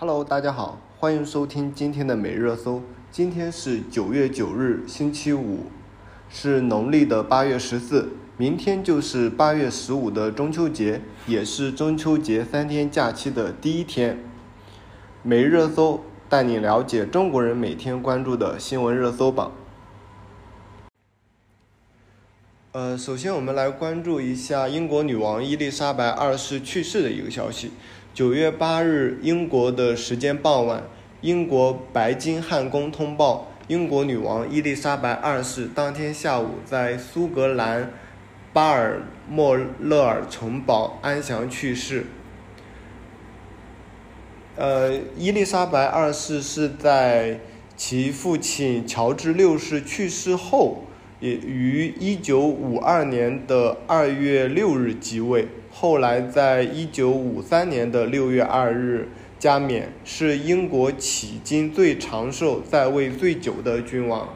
Hello，大家好，欢迎收听今天的每日热搜。今天是九月九日，星期五，是农历的八月十四。明天就是八月十五的中秋节，也是中秋节三天假期的第一天。每日热搜带你了解中国人每天关注的新闻热搜榜。呃，首先我们来关注一下英国女王伊丽莎白二世去世的一个消息。九月八日，英国的时间傍晚，英国白金汉宫通报，英国女王伊丽莎白二世当天下午在苏格兰巴尔莫勒尔城堡安详去世。呃，伊丽莎白二世是在其父亲乔治六世去世后，也于一九五二年的二月六日即位。后来，在一九五三年的六月二日加冕，是英国迄今最长寿、在位最久的君王。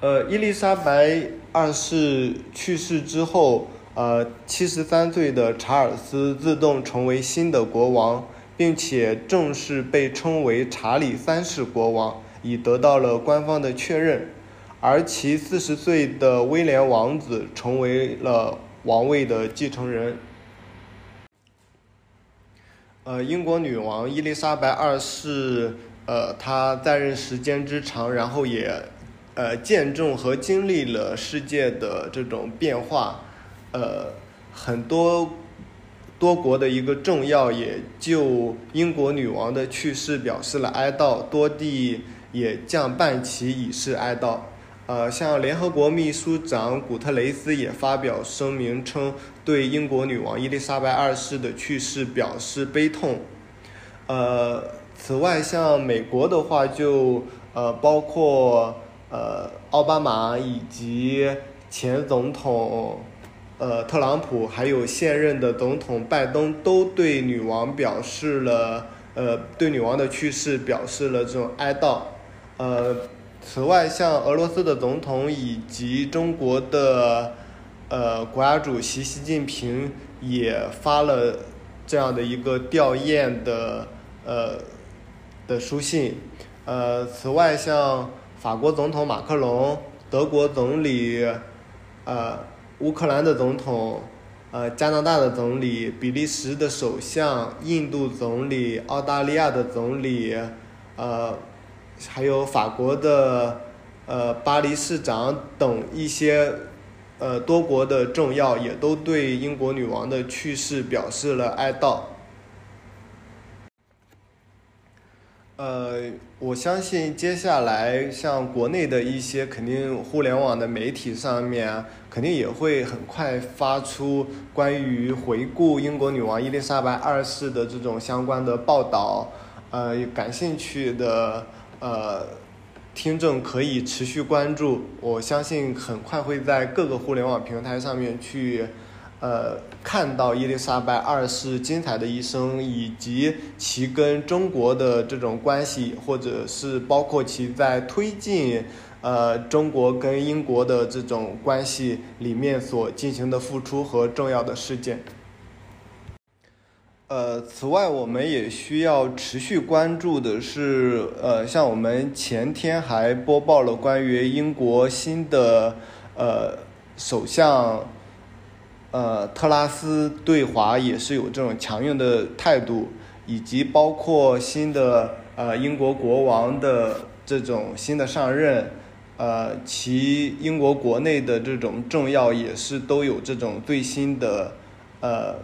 呃，伊丽莎白二世去世之后，呃，七十三岁的查尔斯自动成为新的国王，并且正式被称为查理三世国王，已得到了官方的确认。而其四十岁的威廉王子成为了。王位的继承人，呃，英国女王伊丽莎白二世，呃，她在任时间之长，然后也，呃，见证和经历了世界的这种变化，呃，很多多国的一个政要也就英国女王的去世表示了哀悼，多地也降半旗以示哀悼。呃，像联合国秘书长古特雷斯也发表声明称，对英国女王伊丽莎白二世的去世表示悲痛。呃，此外，像美国的话，就呃包括呃奥巴马以及前总统呃特朗普，还有现任的总统拜登，都对女王表示了呃对女王的去世表示了这种哀悼。呃。此外，像俄罗斯的总统以及中国的呃国家主席习近平也发了这样的一个吊唁的呃的书信。呃，此外，像法国总统马克龙、德国总理、呃乌克兰的总统、呃加拿大的总理、比利时的首相、印度总理、澳大利亚的总理，呃。还有法国的呃巴黎市长等一些呃多国的政要也都对英国女王的去世表示了哀悼。呃，我相信接下来像国内的一些肯定互联网的媒体上面肯定也会很快发出关于回顾英国女王伊丽莎白二世的这种相关的报道。呃，感兴趣的。呃，听众可以持续关注，我相信很快会在各个互联网平台上面去，呃，看到伊丽莎白二世精彩的一生，以及其跟中国的这种关系，或者是包括其在推进呃中国跟英国的这种关系里面所进行的付出和重要的事件。呃，此外，我们也需要持续关注的是，呃，像我们前天还播报了关于英国新的呃首相，呃特拉斯对华也是有这种强硬的态度，以及包括新的呃英国国王的这种新的上任，呃，其英国国内的这种政要也是都有这种最新的呃。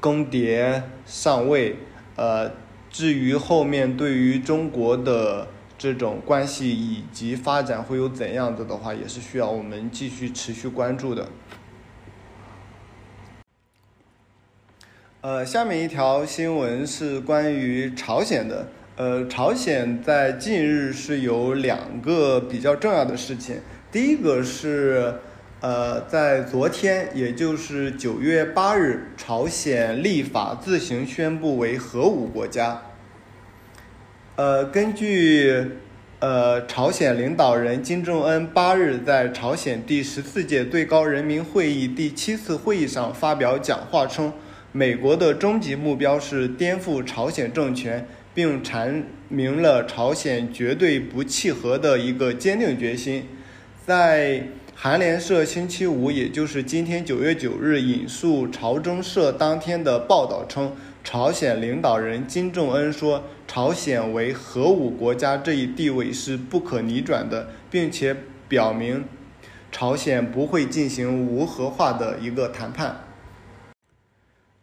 更迭上位，呃，至于后面对于中国的这种关系以及发展会有怎样子的话，也是需要我们继续持续关注的。呃，下面一条新闻是关于朝鲜的，呃，朝鲜在近日是有两个比较重要的事情，第一个是。呃，在昨天，也就是九月八日，朝鲜立法自行宣布为核武国家。呃，根据呃朝鲜领导人金正恩八日在朝鲜第十四届最高人民会议第七次会议上发表讲话称，美国的终极目标是颠覆朝鲜政权，并阐明了朝鲜绝对不契合的一个坚定决心。在韩联社星期五，也就是今天九月九日，引述朝中社当天的报道称，朝鲜领导人金正恩说，朝鲜为核武国家这一地位是不可逆转的，并且表明朝鲜不会进行无核化的一个谈判。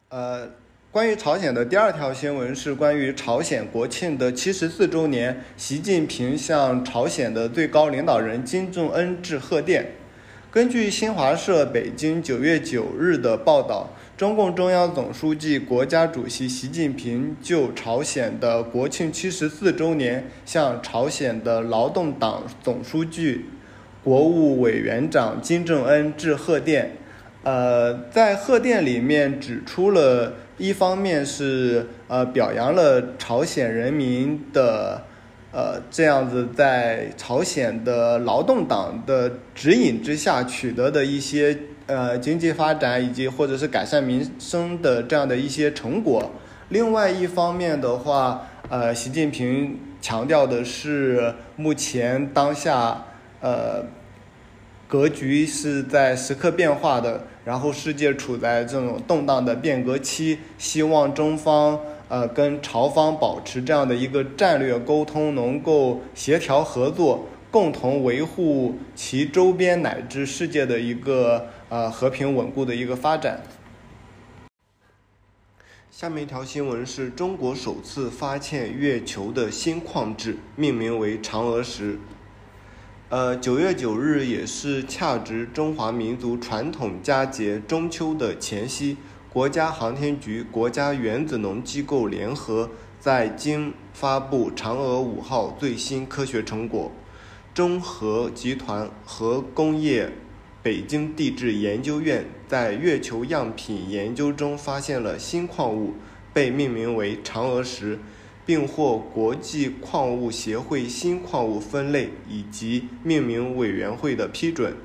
呃，关于朝鲜的第二条新闻是关于朝鲜国庆的七十四周年，习近平向朝鲜的最高领导人金正恩致贺电。根据新华社北京九月九日的报道，中共中央总书记、国家主席习近平就朝鲜的国庆七十四周年向朝鲜的劳动党总书记、国务委员长金正恩致贺电。呃，在贺电里面指出了一方面是呃表扬了朝鲜人民的呃这样子在朝鲜的劳动党的指引之下取得的一些呃经济发展以及或者是改善民生的这样的一些成果。另外一方面的话，呃，习近平强调的是目前当下呃。格局是在时刻变化的，然后世界处在这种动荡的变革期，希望中方呃跟朝方保持这样的一个战略沟通，能够协调合作，共同维护其周边乃至世界的一个呃和平稳固的一个发展。下面一条新闻是中国首次发现月球的新矿质，命名为嫦娥石。呃，九月九日也是恰值中华民族传统佳节中秋的前夕，国家航天局、国家原子能机构联合在京发布嫦娥五号最新科学成果。中核集团核工业北京地质研究院在月球样品研究中发现了新矿物，被命名为嫦娥石。并获国际矿物协会新矿物分类以及命名委员会的批准。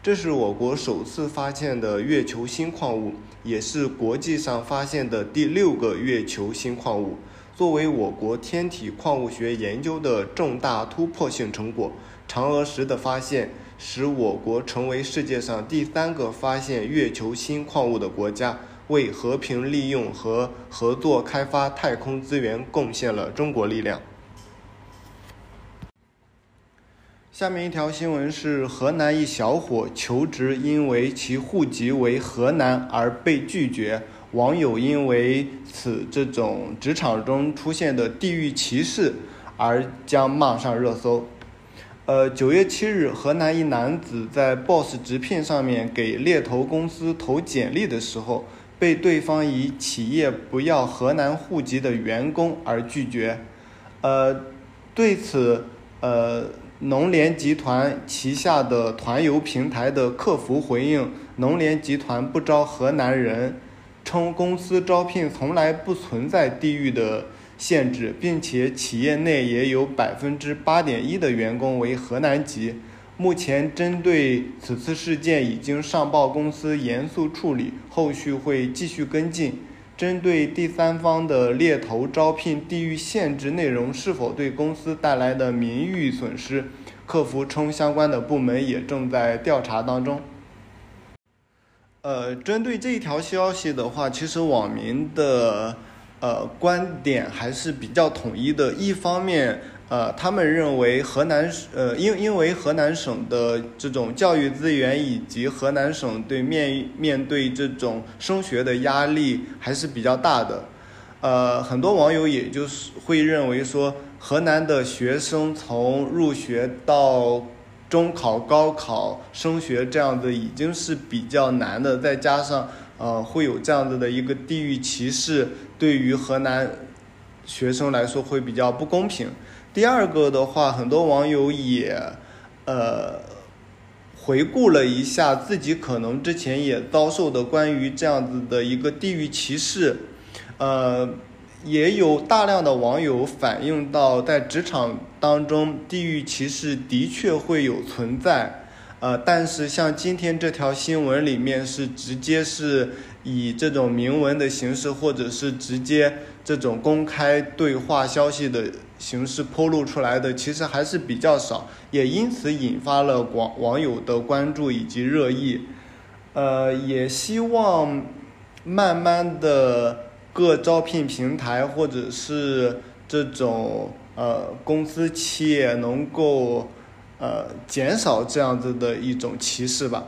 这是我国首次发现的月球新矿物，也是国际上发现的第六个月球新矿物。作为我国天体矿物学研究的重大突破性成果，嫦娥石的发现使我国成为世界上第三个发现月球新矿物的国家。为和平利用和合作开发太空资源贡献了中国力量。下面一条新闻是：河南一小伙求职，因为其户籍为河南而被拒绝。网友因为此这种职场中出现的地域歧视而将骂上热搜。呃，九月七日，河南一男子在 Boss 直聘上面给猎头公司投简历的时候。被对方以企业不要河南户籍的员工而拒绝，呃，对此，呃，农联集团旗下的团游平台的客服回应：农联集团不招河南人，称公司招聘从来不存在地域的限制，并且企业内也有百分之八点一的员工为河南籍。目前针对此次事件已经上报公司严肃处理，后续会继续跟进。针对第三方的猎头招聘地域限制内容是否对公司带来的名誉损失，客服称相关的部门也正在调查当中。呃，针对这一条消息的话，其实网民的呃观点还是比较统一的，一方面。呃，他们认为河南呃，因因为河南省的这种教育资源以及河南省对面面对这种升学的压力还是比较大的，呃，很多网友也就是会认为说，河南的学生从入学到中考、高考升学这样子已经是比较难的，再加上呃会有这样子的一个地域歧视，对于河南学生来说会比较不公平。第二个的话，很多网友也，呃，回顾了一下自己可能之前也遭受的关于这样子的一个地域歧视，呃，也有大量的网友反映到，在职场当中，地域歧视的确会有存在，呃，但是像今天这条新闻里面是直接是以这种明文的形式，或者是直接这种公开对话消息的形式披露出来的，其实还是比较少，也因此引发了网网友的关注以及热议。呃，也希望慢慢的各招聘平台或者是这种呃公司企业能够呃减少这样子的一种歧视吧。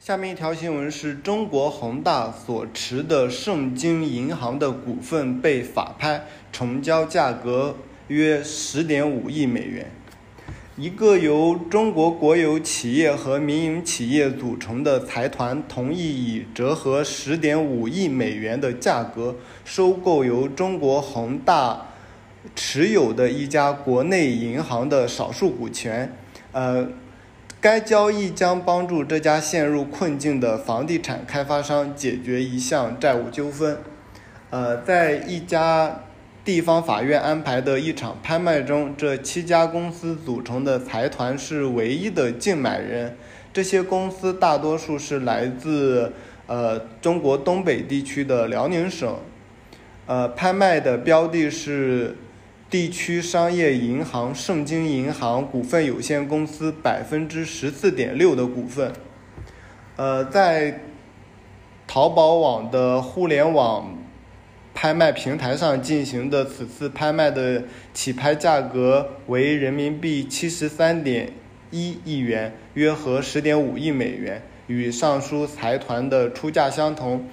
下面一条新闻是中国恒大所持的盛京银行的股份被法拍，成交价格约十点五亿美元。一个由中国国有企业和民营企业组成的财团，同意以折合十点五亿美元的价格收购由中国恒大持有的一家国内银行的少数股权，呃。该交易将帮助这家陷入困境的房地产开发商解决一项债务纠纷。呃，在一家地方法院安排的一场拍卖中，这七家公司组成的财团是唯一的竞买人。这些公司大多数是来自呃中国东北地区的辽宁省。呃，拍卖的标的是。地区商业银行盛京银行股份有限公司百分之十四点六的股份，呃，在淘宝网的互联网拍卖平台上进行的此次拍卖的起拍价格为人民币七十三点一亿元，约合十点五亿美元，与上述财团的出价相同。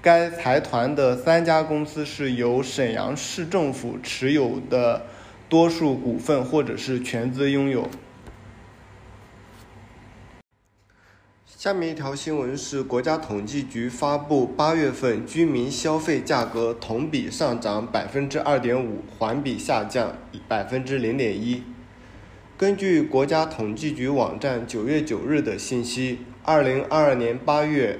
该财团的三家公司是由沈阳市政府持有的多数股份或者是全资拥有。下面一条新闻是国家统计局发布八月份居民消费价格同比上涨百分之二点五，环比下降百分之零点一。根据国家统计局网站九月九日的信息，二零二二年八月。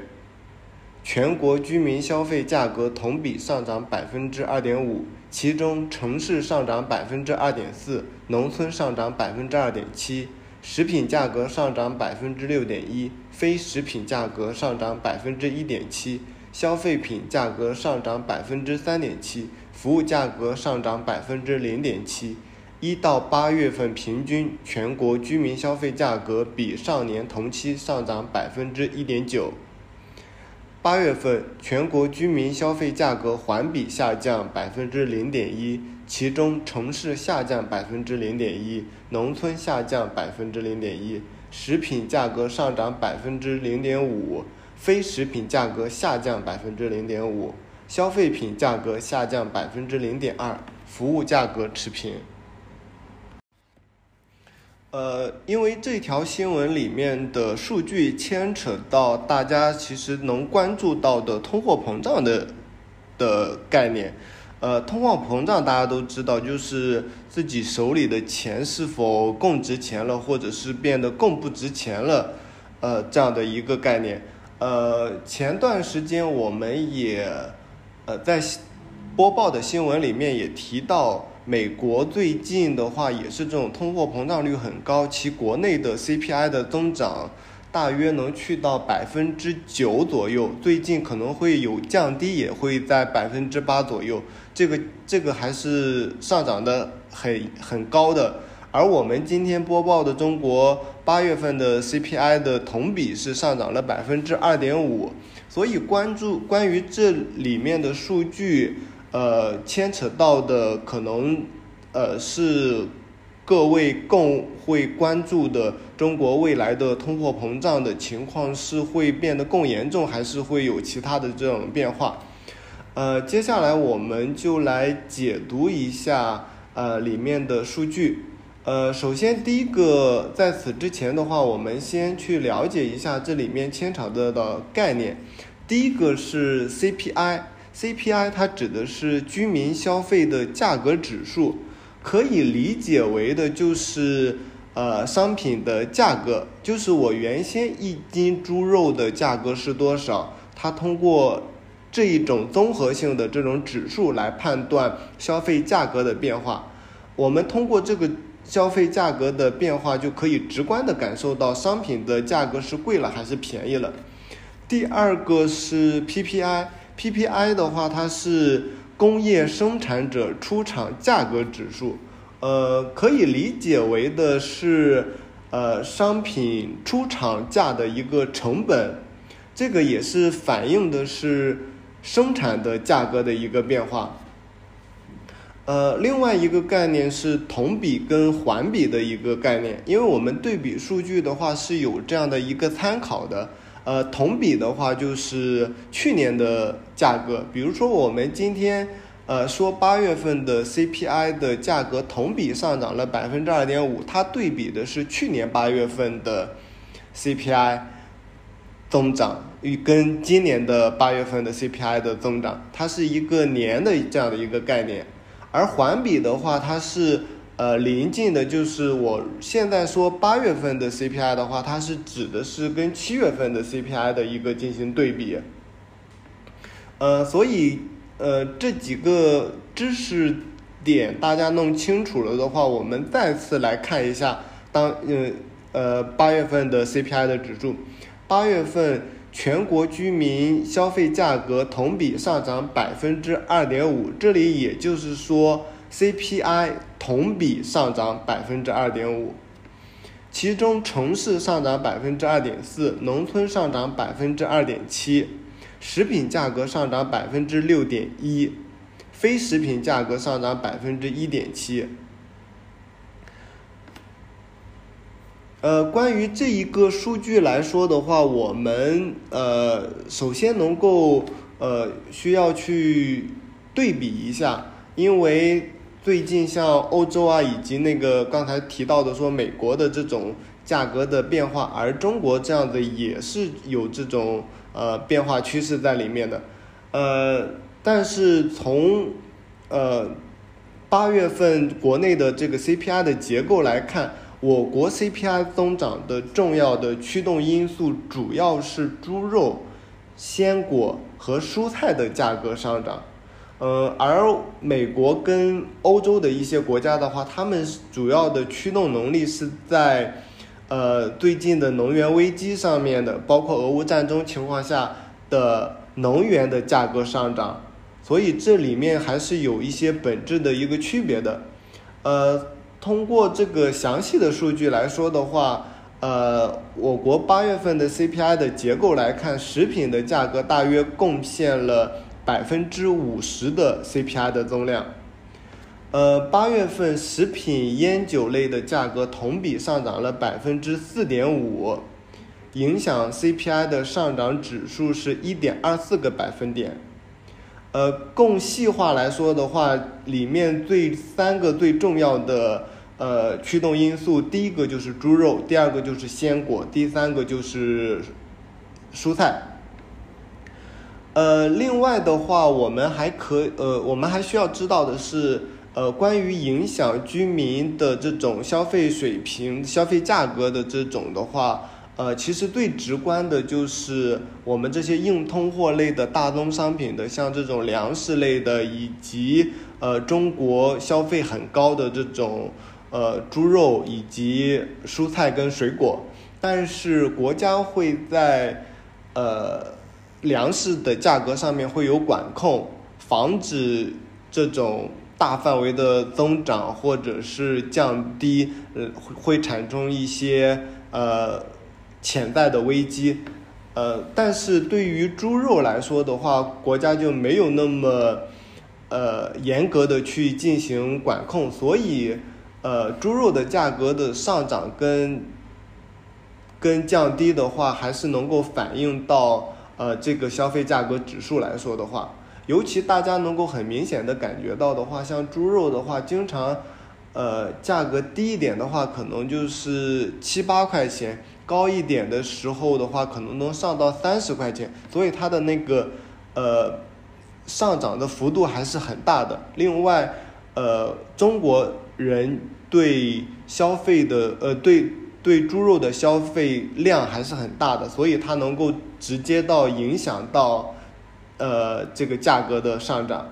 全国居民消费价格同比上涨百分之二点五，其中城市上涨百分之二点四，农村上涨百分之二点七。食品价格上涨百分之六点一，非食品价格上涨百分之一点七，消费品价格上涨百分之三点七，服务价格上涨百分之零点七。一到八月份平均全国居民消费价格比上年同期上涨百分之一点九。八月份全国居民消费价格环比下降百分之零点一，其中城市下降百分之零点一，农村下降百分之零点一。食品价格上涨百分之零点五，非食品价格下降百分之零点五，消费品价格下降百分之零点二，服务价格持平。呃，因为这条新闻里面的数据牵扯到大家其实能关注到的通货膨胀的的概念。呃，通货膨胀大家都知道，就是自己手里的钱是否更值钱了，或者是变得更不值钱了，呃，这样的一个概念。呃，前段时间我们也呃在播报的新闻里面也提到。美国最近的话也是这种通货膨胀率很高，其国内的 CPI 的增长大约能去到百分之九左右，最近可能会有降低，也会在百分之八左右。这个这个还是上涨的很很高的。而我们今天播报的中国八月份的 CPI 的同比是上涨了百分之二点五，所以关注关于这里面的数据。呃，牵扯到的可能，呃，是各位更会关注的中国未来的通货膨胀的情况是会变得更严重，还是会有其他的这种变化？呃，接下来我们就来解读一下呃里面的数据。呃，首先第一个，在此之前的话，我们先去了解一下这里面牵扯的的概念。第一个是 CPI。CPI 它指的是居民消费的价格指数，可以理解为的就是呃商品的价格，就是我原先一斤猪肉的价格是多少，它通过这一种综合性的这种指数来判断消费价格的变化。我们通过这个消费价格的变化，就可以直观的感受到商品的价格是贵了还是便宜了。第二个是 PPI PPI 的话，它是工业生产者出厂价格指数，呃，可以理解为的是，呃，商品出厂价的一个成本，这个也是反映的是生产的价格的一个变化。呃，另外一个概念是同比跟环比的一个概念，因为我们对比数据的话是有这样的一个参考的。呃，同比的话就是去年的价格，比如说我们今天呃说八月份的 CPI 的价格同比上涨了百分之二点五，它对比的是去年八月份的 CPI 增长与跟今年的八月份的 CPI 的增长，它是一个年的这样的一个概念。而环比的话，它是呃临近的，就是我现在说八月份的 CPI 的话，它是指的是跟七月份的 CPI 的一个进行对比。呃，所以呃这几个知识点大家弄清楚了的话，我们再次来看一下当呃呃八月份的 CPI 的指数，八月份。全国居民消费价格同比上涨百分之二点五，这里也就是说 CPI 同比上涨百分之二点五，其中城市上涨百分之二点四，农村上涨百分之二点七，食品价格上涨百分之六点一，非食品价格上涨百分之一点七。呃，关于这一个数据来说的话，我们呃首先能够呃需要去对比一下，因为最近像欧洲啊，以及那个刚才提到的说美国的这种价格的变化，而中国这样的也是有这种呃变化趋势在里面的，呃，但是从呃八月份国内的这个 CPI 的结构来看。我国 CPI 增长的重要的驱动因素主要是猪肉、鲜果和蔬菜的价格上涨，呃，而美国跟欧洲的一些国家的话，他们主要的驱动能力是在呃最近的能源危机上面的，包括俄乌战争情况下的能源的价格上涨，所以这里面还是有一些本质的一个区别的，呃。通过这个详细的数据来说的话，呃，我国八月份的 CPI 的结构来看，食品的价格大约贡献了百分之五十的 CPI 的增量。呃，八月份食品烟酒类的价格同比上涨了百分之四点五，影响 CPI 的上涨指数是一点二四个百分点。呃，更细化来说的话，里面最三个最重要的呃驱动因素，第一个就是猪肉，第二个就是鲜果，第三个就是蔬菜。呃，另外的话，我们还可呃，我们还需要知道的是，呃，关于影响居民的这种消费水平、消费价格的这种的话。呃，其实最直观的就是我们这些硬通货类的大宗商品的，像这种粮食类的，以及呃中国消费很高的这种呃猪肉以及蔬菜跟水果，但是国家会在呃粮食的价格上面会有管控，防止这种大范围的增长或者是降低，呃会产生一些呃。潜在的危机，呃，但是对于猪肉来说的话，国家就没有那么，呃，严格的去进行管控，所以，呃，猪肉的价格的上涨跟，跟降低的话，还是能够反映到呃这个消费价格指数来说的话，尤其大家能够很明显的感觉到的话，像猪肉的话，经常，呃，价格低一点的话，可能就是七八块钱。高一点的时候的话，可能能上到三十块钱，所以它的那个呃上涨的幅度还是很大的。另外，呃，中国人对消费的呃对对猪肉的消费量还是很大的，所以它能够直接到影响到呃这个价格的上涨。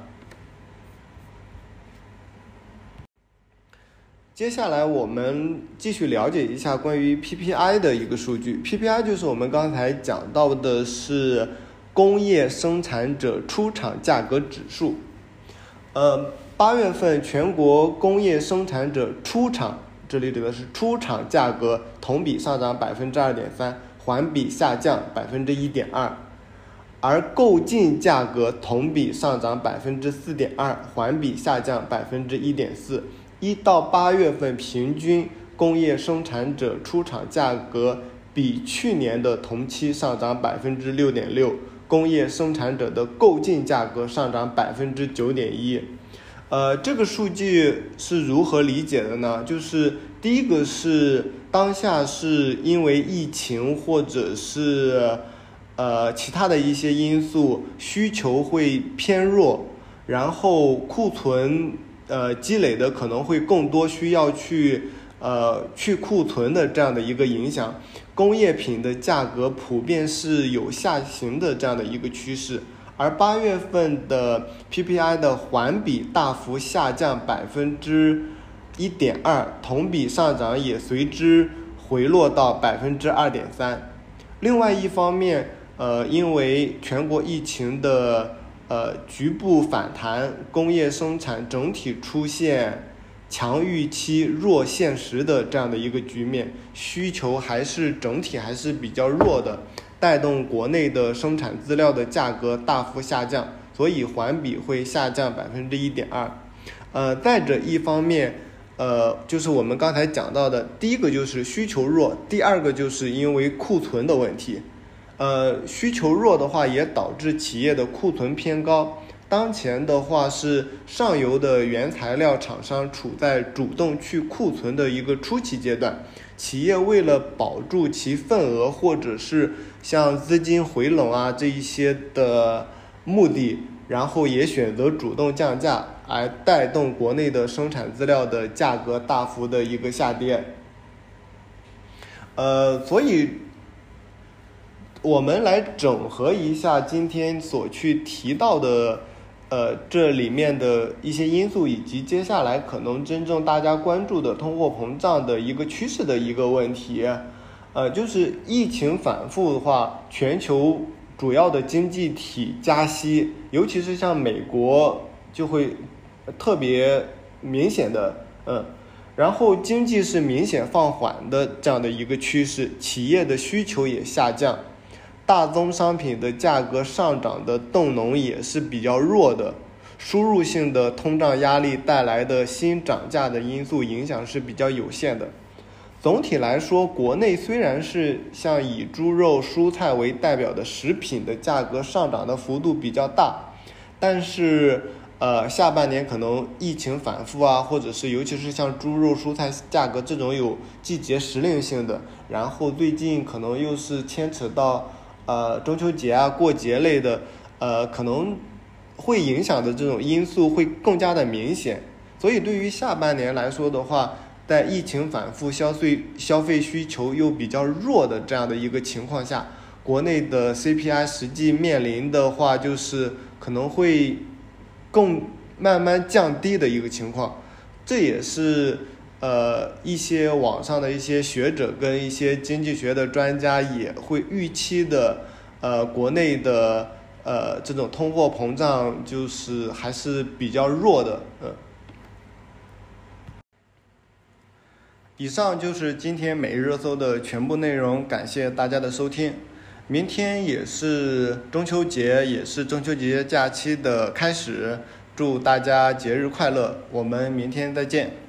接下来我们继续了解一下关于 PPI 的一个数据。PPI 就是我们刚才讲到的是工业生产者出厂价格指数。呃，八月份全国工业生产者出厂，这里指的是出厂价格同比上涨百分之二点三，环比下降百分之一点二，而购进价格同比上涨百分之四点二，环比下降百分之一点四。一到八月份平均工业生产者出厂价格比去年的同期上涨百分之六点六，工业生产者的购进价格上涨百分之九点一。呃，这个数据是如何理解的呢？就是第一个是当下是因为疫情或者是呃其他的一些因素，需求会偏弱，然后库存。呃，积累的可能会更多，需要去呃去库存的这样的一个影响，工业品的价格普遍是有下行的这样的一个趋势，而八月份的 PPI 的环比大幅下降百分之一点二，同比上涨也随之回落到百分之二点三。另外一方面，呃，因为全国疫情的。呃，局部反弹，工业生产整体出现强预期、弱现实的这样的一个局面，需求还是整体还是比较弱的，带动国内的生产资料的价格大幅下降，所以环比会下降百分之一点二。呃，再者一方面，呃，就是我们刚才讲到的，第一个就是需求弱，第二个就是因为库存的问题。呃，需求弱的话，也导致企业的库存偏高。当前的话是上游的原材料厂商处在主动去库存的一个初期阶段，企业为了保住其份额，或者是像资金回笼啊这一些的目的，然后也选择主动降价，而带动国内的生产资料的价格大幅的一个下跌。呃，所以。我们来整合一下今天所去提到的，呃，这里面的一些因素，以及接下来可能真正大家关注的通货膨胀的一个趋势的一个问题，呃，就是疫情反复的话，全球主要的经济体加息，尤其是像美国就会特别明显的，嗯，然后经济是明显放缓的这样的一个趋势，企业的需求也下降。大宗商品的价格上涨的动能也是比较弱的，输入性的通胀压力带来的新涨价的因素影响是比较有限的。总体来说，国内虽然是像以猪肉、蔬菜为代表的食品的价格上涨的幅度比较大，但是呃下半年可能疫情反复啊，或者是尤其是像猪肉、蔬菜价格这种有季节时令性的，然后最近可能又是牵扯到。呃，中秋节啊，过节类的，呃，可能会影响的这种因素会更加的明显。所以，对于下半年来说的话，在疫情反复、消费消费需求又比较弱的这样的一个情况下，国内的 CPI 实际面临的话，就是可能会更慢慢降低的一个情况。这也是。呃，一些网上的一些学者跟一些经济学的专家也会预期的，呃，国内的呃这种通货膨胀就是还是比较弱的，嗯。以上就是今天每日热搜的全部内容，感谢大家的收听。明天也是中秋节，也是中秋节假期的开始，祝大家节日快乐，我们明天再见。